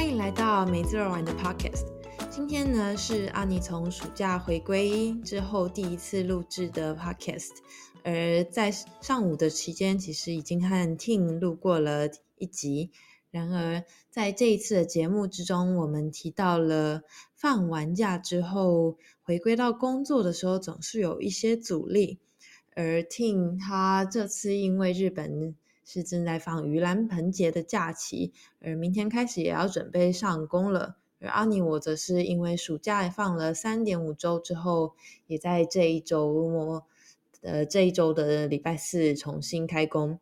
欢迎来到梅子儿玩的 Podcast。今天呢是阿尼从暑假回归之后第一次录制的 Podcast。而在上午的期间，其实已经和 Ting 录过了一集。然而在这一次的节目之中，我们提到了放完假之后回归到工作的时候，总是有一些阻力。而 Ting 他这次因为日本是正在放盂兰盆节的假期，而明天开始也要准备上工了。而阿尼我则是因为暑假放了三点五周之后，也在这一周末，呃这一周的礼拜四重新开工。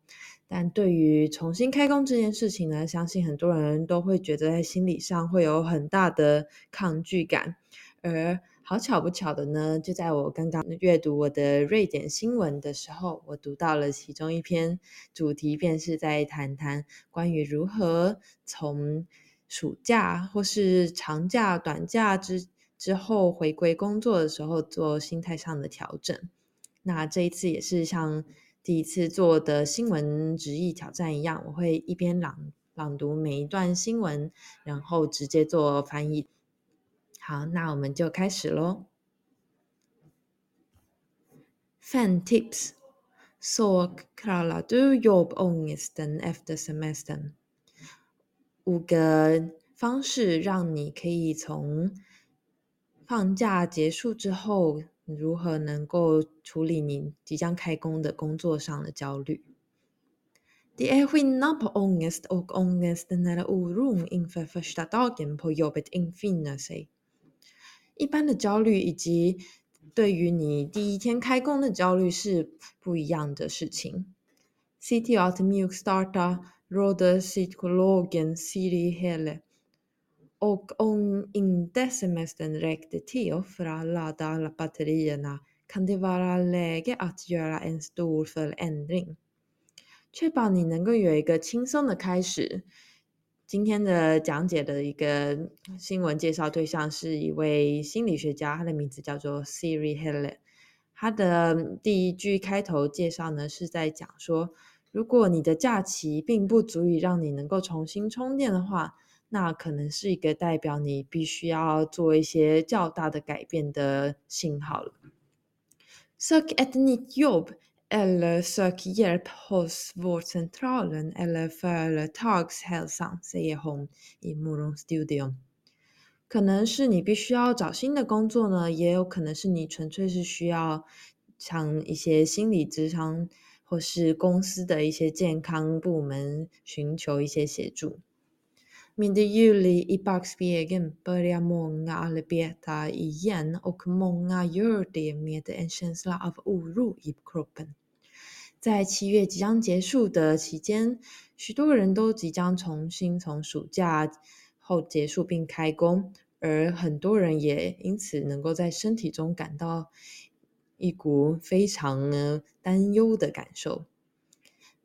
但对于重新开工这件事情呢，相信很多人都会觉得在心理上会有很大的抗拒感。而好巧不巧的呢，就在我刚刚阅读我的瑞典新闻的时候，我读到了其中一篇主题，便是在谈谈关于如何从暑假或是长假、短假之之后回归工作的时候做心态上的调整。那这一次也是像。第一次做的新闻直译挑战一样，我会一边朗朗读每一段新闻，然后直接做翻译。好，那我们就开始喽。Fan tips: Så klarar du jobbångesten efter semestern? 五个方式让你可以从放假结束之后。如何能够处理你即将开工的工作上的焦虑？Det är skillnad på ångest och ångesten eller oron inför första dagen på jobbet infinner sig。一般的焦虑以及对于你第一天开工的焦虑是不一样的事情。City at mjukstarta råder psykologen Siri Hele。Och om inte semestern räckte till för att ladda alla batterierna kan det vara läge att göra en stor förändring。确保你能够有一个轻松的开始。今天的讲解的一个新闻介绍对象是一位心理学家，他的名字叫做 Siri Helen。他的第一句开头介绍呢，是在讲说，如果你的假期并不足以让你能够重新充电的话。那可能是一个代表你必须要做一些较大的改变的信号了。Sök ett nytt jobb eller sök hjälp hos vårdcentralen eller företagshälsan, säger hon i morgonstudion。可能是你必须要找新的工作呢，也有可能是你纯粹是需要向一些心理咨商或是公司的一些健康部门寻求一些协助。Med juli i backspegeln börjar många arbeta igen och många gör det med en känsla av oro i kroppen。在七月即将结束的期间，许多人都即将重新从暑假后结束并开工，而很多人也因此能够在身体中感到一股非常担忧的感受。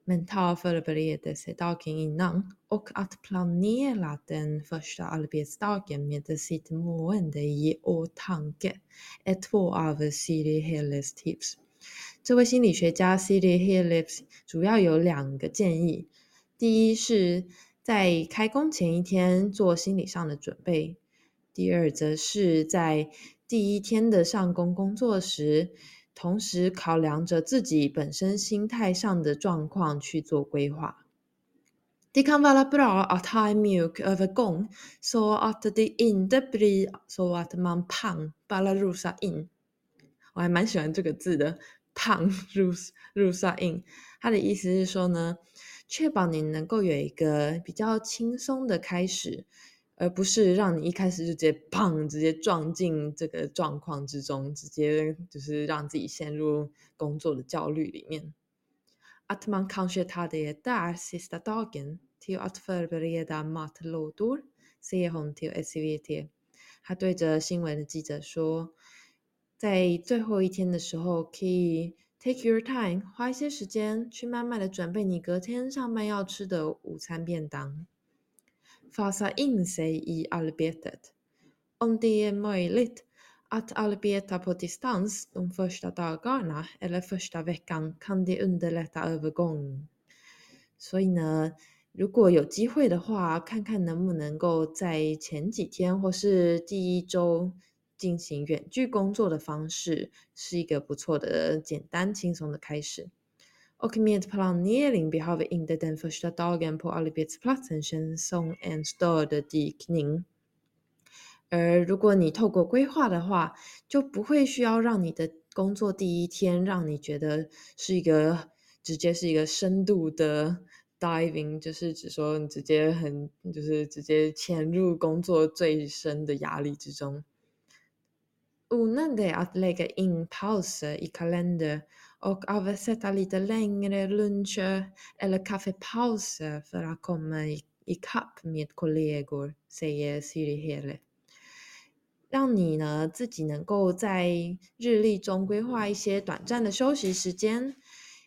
Mental förberedelsedagen innan och att planera den första arbetsdagen med sitt mående i åtanke är två av Siri Helles tips。这位心理学家 Siri Helles 主要有两个建议：第一是在开工前一天做心理上的准备；第二则是在第一天的上工工作时。同时考量着自己本身心态上的状况去做规划。De kan vara bra att ha en mjuk övergång så att det inte blir så att man pang bara rusar in。我还蛮喜欢这个字的，pang rus rusar in。它的意思是说呢，确保你能够有一个比较轻松的开始。而不是让你一开始就直接砰，直接撞进这个状况之中，直接就是让自己陷入工作的焦虑里面。Att man kanske tar det där sista dagen till att förbereda matlådor, säger hon till SVT。他对着新闻的记者说，在最后一天的时候，可以 take your time，花一些时间去慢慢的准备你隔天上班要吃的午餐便当。fasa in sig i arbetet. Om det är möjligt att arbeta på distans de första dagarna eller första veckan kan det underlätta övergång. 所以呢， 如果有机会的话，看看能不能够在前几天或是第一周进行远距工作的方式，是一个不错的、简单轻松的开始。 Och med planering behöver inte den första dagen på arbetsplatsen kännas som en större dykning。而如果你透过规划的话，就不会需要让你的工作第一天让你觉得是一个直接是一个深度的 diving，就是指说你直接很就是直接潜入工作最深的压力之中。Onödigt att lägga in pauser i kalender och avsätta lite längre luncher eller kaffepauser för att komma ikapp med kollegor, säger Siri Hele. 让你呢自己能够在日历中规划一些短暂的休息时间，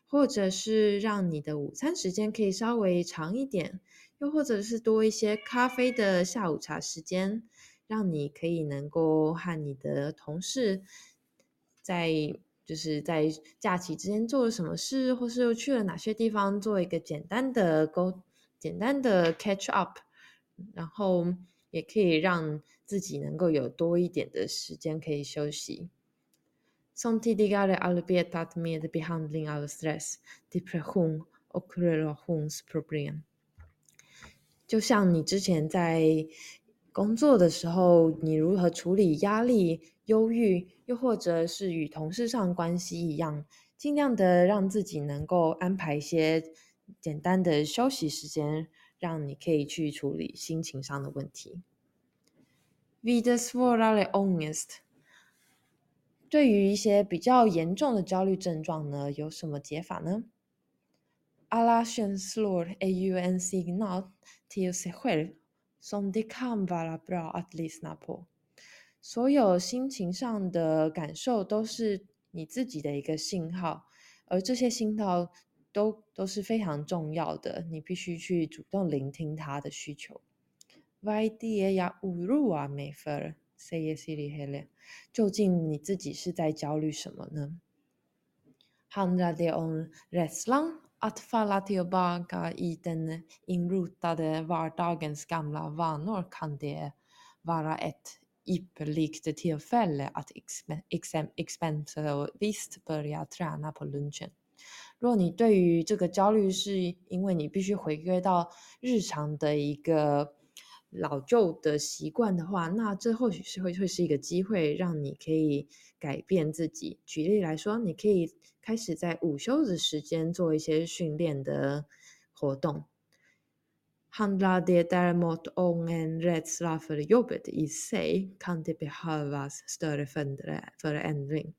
或者是让你的午餐时间可以稍微长一点，又或者是多一些咖啡的下午茶时间，让你可以能够和你的同事在就是在假期之间做了什么事，或是又去了哪些地方，做一个简单的沟简单的 catch up，然后。也可以让自己能够有多一点的时间可以休息。Som tidigare arbetat med behandling av stress, depression och relationsproblem。就像你之前在工作的时候，你如何处理压力、忧郁，又或者是与同事上关系一样，尽量的让自己能够安排一些简单的休息时间。让你可以去处理心情上的问题。Vid svårare ångest，对于一些比较严重的焦虑症状呢，有什么解法呢？Alla känslor är ju en signal till sig själv som det kan vara bra att lyssna på。所有心情上的感受都是你自己的一个信号，而这些信号。都都是非常重要的，你必须去主动聆听他的需求。Why do you oroa mefer say si li Helen，究竟你自己是在焦虑什么呢？Handlar det om rädslan att falla tillbaka i den inrotade vardagens gamla vanor kan det vara ett ypperligt tillfälle att exempelvis börja träna på lunchen. 如果你对于这个焦虑是因为你必须回归到日常的一个 老旧的习惯的话，那这或许是会会是一个机会，让你可以改变自己。举例来说，你可以开始在午休的时间做一些训练的活动。Handlar det däremot om en rädsla för jobbet i sig kan det behövas större förändring.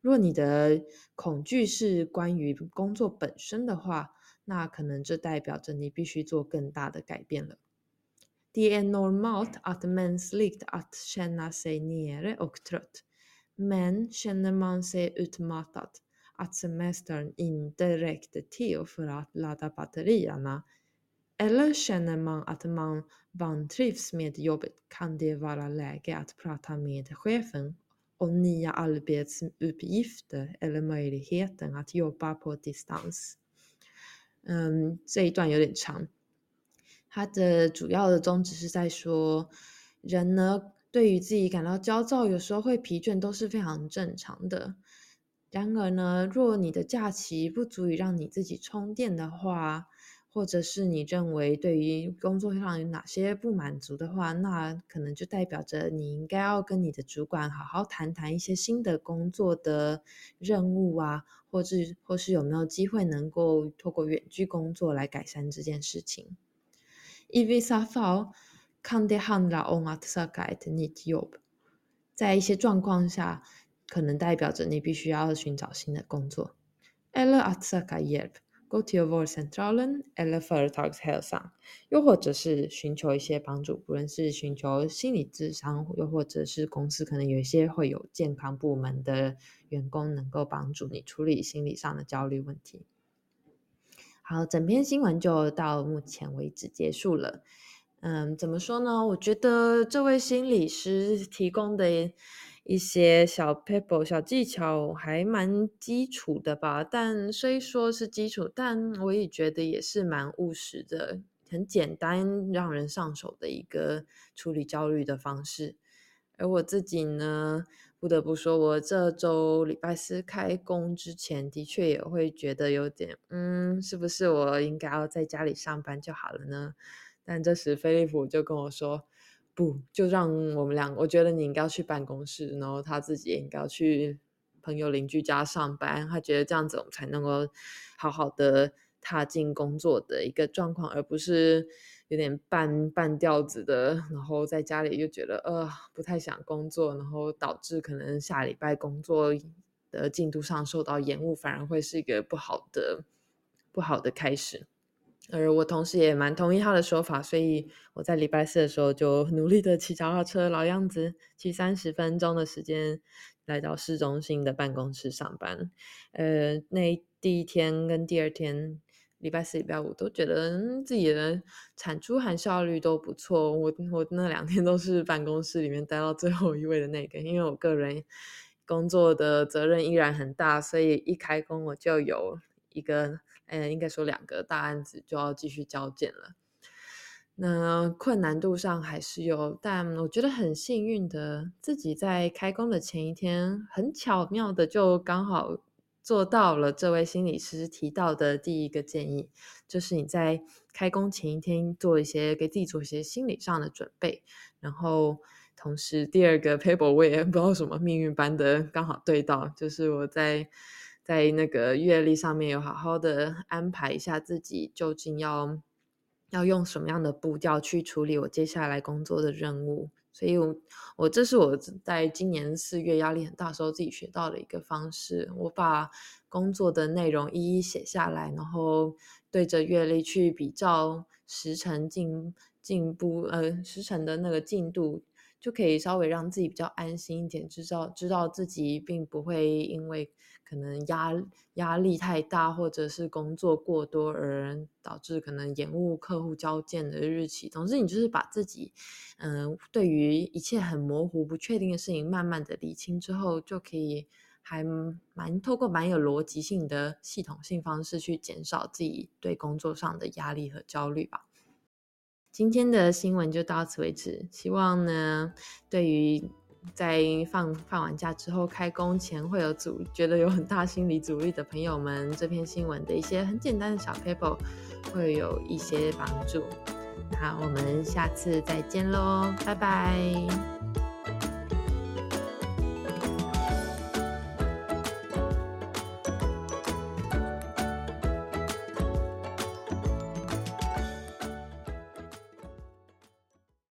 如果你的恐惧是关于工作本身的话，那可能这代表着你必须做更大的改变了。Det är normalt att mänskligt att känna sig nere och trött, men känner man sig utmattad, att semestern inte räckte till för att ladda batterierna, eller känner man att man vantrivs med jobbet kan det vara läge att prata med chefen om nya arbetsuppgifter eller möjligheten att jobba på distans。嗯，这一段有点长， 它的主要的宗旨是在说，人呢对于自己感到焦躁，有时候会疲倦，都是非常正常的。然而呢，若你的假期不足以让你自己充电的话，或者是你认为对于工作上有哪些不满足的话，那可能就代表着你应该要跟你的主管好好谈谈一些新的工作的任务啊，或是或是有没有机会能够透过远距工作来改善这件事情。I vissa fall kan det handla om att söka ett nytt jobb。在一些状况下，可能代表着你必须要寻找新的工作。Eller att söka hjälp。Go to vårdcentralen eller företagshälsan，又或者是寻求一些帮助，不论是寻求心理咨商，又或者是公司可能有一些会有健康部门的员工能够帮助你处理心理上的焦虑问题。好，整篇新闻就到目前为止结束了。嗯，怎么说呢？我觉得这位心理师提供的。一些小 paper 小技巧还蛮基础的吧，但虽说是基础，但我也觉得也是蛮务实的。很简单让人上手的一个处理焦虑的方式。而我自己呢，不得不说，我这周礼拜四开工之前，的确也会觉得有点，嗯，是不是我应该要在家里上班就好了呢？但这时菲利普就跟我说。不，就让我们两个。我觉得你应该要去办公室，然后他自己也应该要去朋友邻居家上班。他觉得这样子我们才能够好好的踏进工作的一个状况，而不是有点半半吊子的，然后在家里就觉得呃不太想工作，然后导致可能下礼拜工作的进度上受到延误，反而会是一个不好的不好的开始。而我同时也蛮同意他的说法，所以我在礼拜四的时候就努力的骑脚踏车，老样子骑三十分钟的时间来到市中心的办公室上班。呃，那第一天跟第二天，礼拜四、礼拜五都觉得自己的产出和效率都不错。我我那两天都是办公室里面待到最后一位的那个，因为我个人工作的责任依然很大，所以一开工我就有一个。嗯，应该说两个大案子就要继续交件了。那困难度上还是有，但我觉得很幸运的，自己在开工的前一天，很巧妙的就刚好做到了这位心理师提到的第一个建议，就是你在开工前一天做一些给自己做一些心理上的准备，然后同时第二个 paper 我也不知道什么命运般的刚好对到，就是我在。在那个阅历上面有好好的安排一下自己究竟要要用什么样的步调去处理我接下来工作的任务，所以我我这是我在今年四月压力很大时候自己学到的一个方式，我把工作的内容一一写下来，然后对着阅历去比照时程进进步呃时程的那个进度。就可以稍微让自己比较安心一点，知道知道自己并不会因为可能压压力太大，或者是工作过多而导致可能延误客户交件的日期。总之，你就是把自己，嗯，对于一切很模糊、不确定的事情，慢慢的理清之后，就可以还蛮透过蛮有逻辑性的系统性方式去减少自己对工作上的压力和焦虑吧。今天的新闻就到此为止。希望呢，对于在放放完假之后开工前会有阻，觉得有很大心理阻力的朋友们，这篇新闻的一些很简单的小 paper 会有一些帮助。那我们下次再见喽，拜拜。